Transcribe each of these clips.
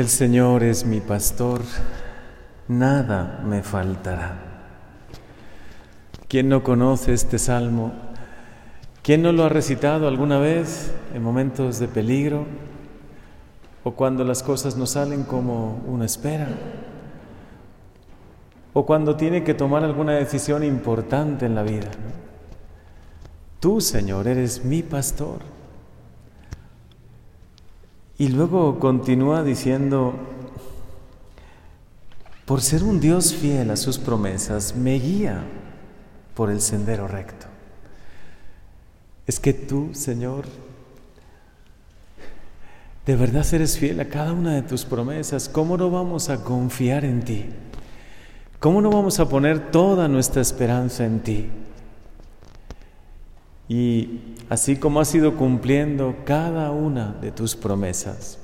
El Señor es mi pastor, nada me faltará. ¿Quién no conoce este salmo? ¿Quién no lo ha recitado alguna vez en momentos de peligro o cuando las cosas no salen como uno espera? O cuando tiene que tomar alguna decisión importante en la vida. Tú, Señor, eres mi pastor. Y luego continúa diciendo, por ser un Dios fiel a sus promesas, me guía por el sendero recto. Es que tú, Señor, de verdad eres fiel a cada una de tus promesas. ¿Cómo no vamos a confiar en ti? ¿Cómo no vamos a poner toda nuestra esperanza en ti? Y así como has ido cumpliendo cada una de tus promesas,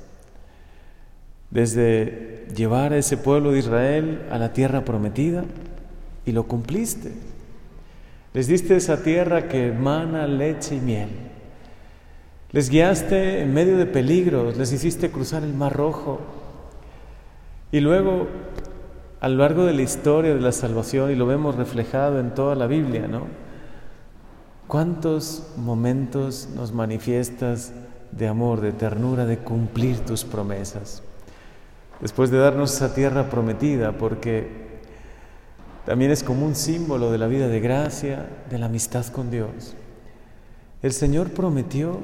desde llevar a ese pueblo de Israel a la tierra prometida, y lo cumpliste. Les diste esa tierra que emana leche y miel. Les guiaste en medio de peligros, les hiciste cruzar el Mar Rojo. Y luego, a lo largo de la historia de la salvación, y lo vemos reflejado en toda la Biblia, ¿no? ¿Cuántos momentos nos manifiestas de amor, de ternura, de cumplir tus promesas? Después de darnos esa tierra prometida, porque también es como un símbolo de la vida de gracia, de la amistad con Dios. El Señor prometió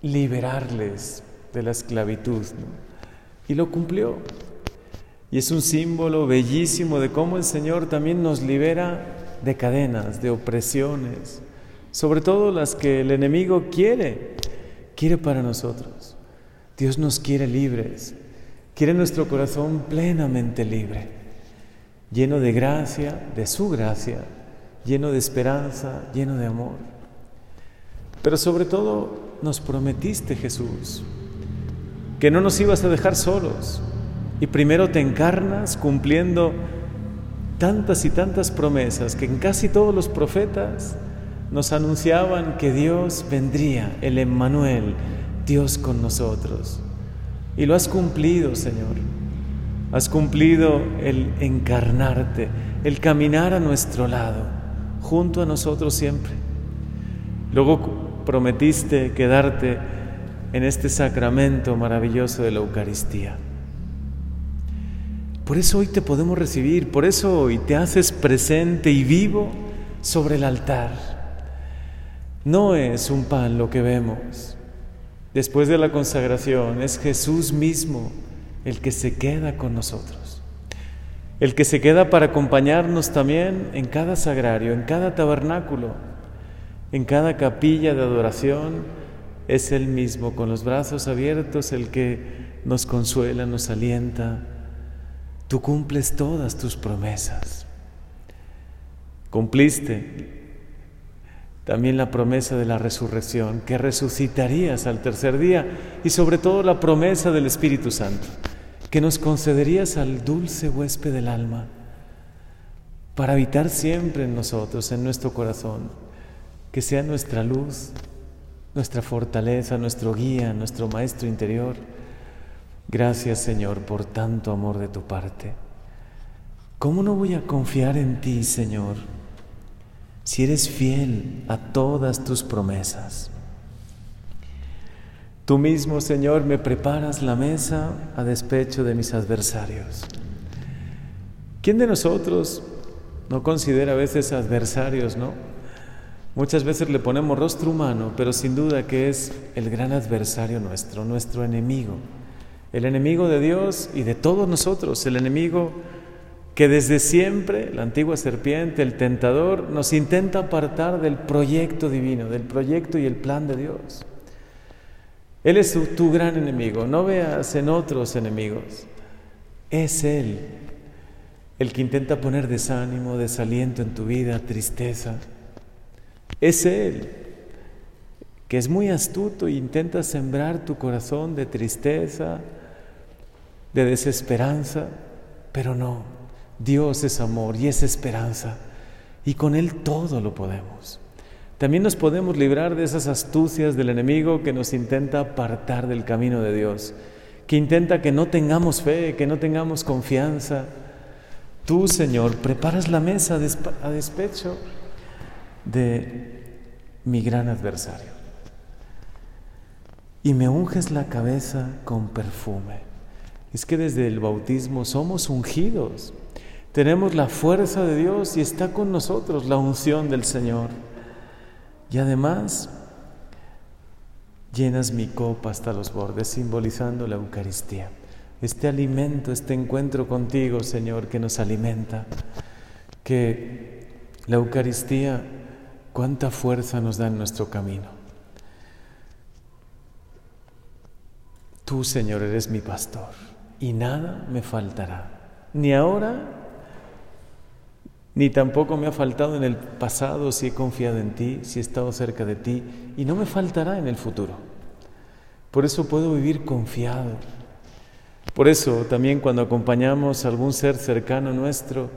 liberarles de la esclavitud y lo cumplió. Y es un símbolo bellísimo de cómo el Señor también nos libera de cadenas, de opresiones, sobre todo las que el enemigo quiere, quiere para nosotros. Dios nos quiere libres, quiere nuestro corazón plenamente libre lleno de gracia, de su gracia, lleno de esperanza, lleno de amor. Pero sobre todo nos prometiste, Jesús, que no nos ibas a dejar solos. Y primero te encarnas cumpliendo tantas y tantas promesas que en casi todos los profetas nos anunciaban que Dios vendría, el Emmanuel, Dios con nosotros. Y lo has cumplido, Señor. Has cumplido el encarnarte, el caminar a nuestro lado, junto a nosotros siempre. Luego prometiste quedarte en este sacramento maravilloso de la Eucaristía. Por eso hoy te podemos recibir, por eso hoy te haces presente y vivo sobre el altar. No es un pan lo que vemos. Después de la consagración es Jesús mismo el que se queda con nosotros, el que se queda para acompañarnos también en cada sagrario, en cada tabernáculo, en cada capilla de adoración, es Él mismo con los brazos abiertos el que nos consuela, nos alienta. Tú cumples todas tus promesas. Cumpliste también la promesa de la resurrección, que resucitarías al tercer día y sobre todo la promesa del Espíritu Santo, que nos concederías al dulce huésped del alma para habitar siempre en nosotros, en nuestro corazón, que sea nuestra luz, nuestra fortaleza, nuestro guía, nuestro maestro interior. Gracias Señor por tanto amor de tu parte. ¿Cómo no voy a confiar en ti, Señor? si eres fiel a todas tus promesas. Tú mismo, Señor, me preparas la mesa a despecho de mis adversarios. ¿Quién de nosotros no considera a veces adversarios, no? Muchas veces le ponemos rostro humano, pero sin duda que es el gran adversario nuestro, nuestro enemigo. El enemigo de Dios y de todos nosotros, el enemigo que desde siempre la antigua serpiente, el tentador, nos intenta apartar del proyecto divino, del proyecto y el plan de Dios. Él es tu, gran enemigo, no veas en otros enemigos. Es Él el que intenta poner desánimo, desaliento en tu vida, tristeza. Es Él que es muy astuto e intenta sembrar tu corazón de tristeza, de desesperanza, pero no, Dios es amor y es esperanza y con Él todo lo podemos. También nos podemos librar de esas astucias del enemigo que nos intenta apartar del camino de Dios, que intenta que no tengamos fe, que no tengamos confianza. Tú, Señor, preparas la mesa a despecho de mi gran adversario. Y me unges la cabeza con perfume. Es que desde el bautismo somos ungidos. Tenemos la fuerza de Dios y está con nosotros la unción del Señor. Y además llenas mi copa hasta los bordes, simbolizando la Eucaristía. Este alimento, este encuentro contigo, Señor, que nos alimenta, que la Eucaristía, cuánta fuerza nos da en nuestro camino. Tú, Señor, eres mi pastor y nada me faltará, ni ahora ni tampoco me ha faltado en el pasado si he confiado en ti, si he estado cerca de ti, y no me faltará en el futuro. Por eso puedo vivir confiado. Por eso también cuando acompañamos a algún ser cercano nuestro,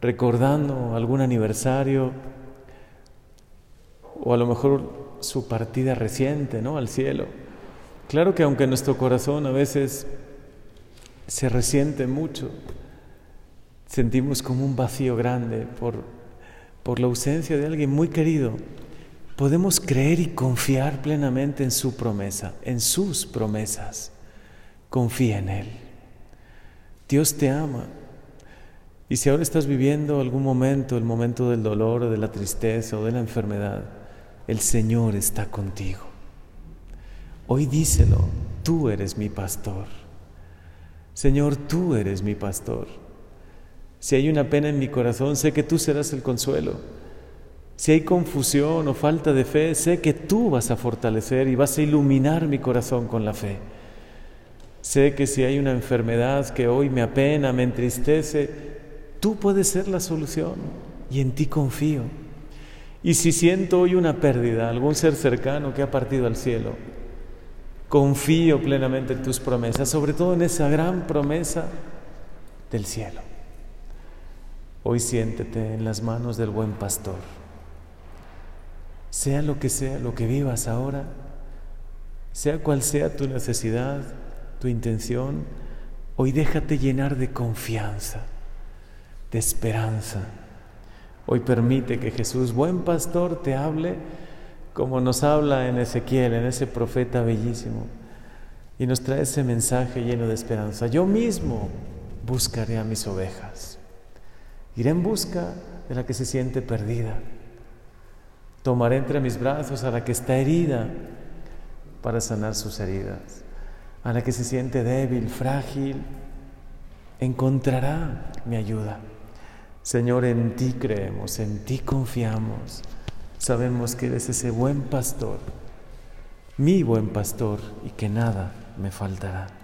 recordando algún aniversario, o a lo mejor su partida reciente, ¿no? Al cielo. Claro que aunque nuestro corazón a veces se resiente mucho, sentimos como un vacío grande por, por la ausencia de alguien muy querido, podemos creer y confiar plenamente en su promesa, en sus promesas. Confía en Él. Dios te ama. Y si ahora estás viviendo algún momento, el momento del dolor de la tristeza o de la enfermedad, el Señor está contigo. Hoy díselo, tú eres mi pastor. Señor, tú eres mi pastor. Si hay una pena en mi corazón, sé que tú serás el consuelo. Si hay confusión o falta de fe, sé que tú vas a fortalecer y vas a iluminar mi corazón con la fe. Sé que si hay una enfermedad que hoy me apena, me entristece, tú puedes ser la solución y en ti confío. Y si siento hoy una pérdida, algún ser cercano que ha partido al cielo, confío plenamente en tus promesas, sobre todo en esa gran promesa del cielo. Hoy siéntete en las manos del buen pastor. Sea lo que sea, lo que vivas ahora, sea cual sea tu necesidad, tu intención, hoy déjate llenar de confianza, de esperanza. Hoy permite que Jesús, buen pastor, te hable como nos habla en Ezequiel, en ese profeta bellísimo, y nos trae ese mensaje lleno de esperanza. Yo mismo buscaré a mis ovejas. Iré en busca de la que se siente perdida. Tomaré entre mis brazos a la que está herida para sanar sus heridas. A la que se siente débil, frágil, encontrará mi ayuda. Señor, en ti creemos, en ti confiamos. Sabemos que eres ese buen pastor, mi buen pastor, y que nada me faltará.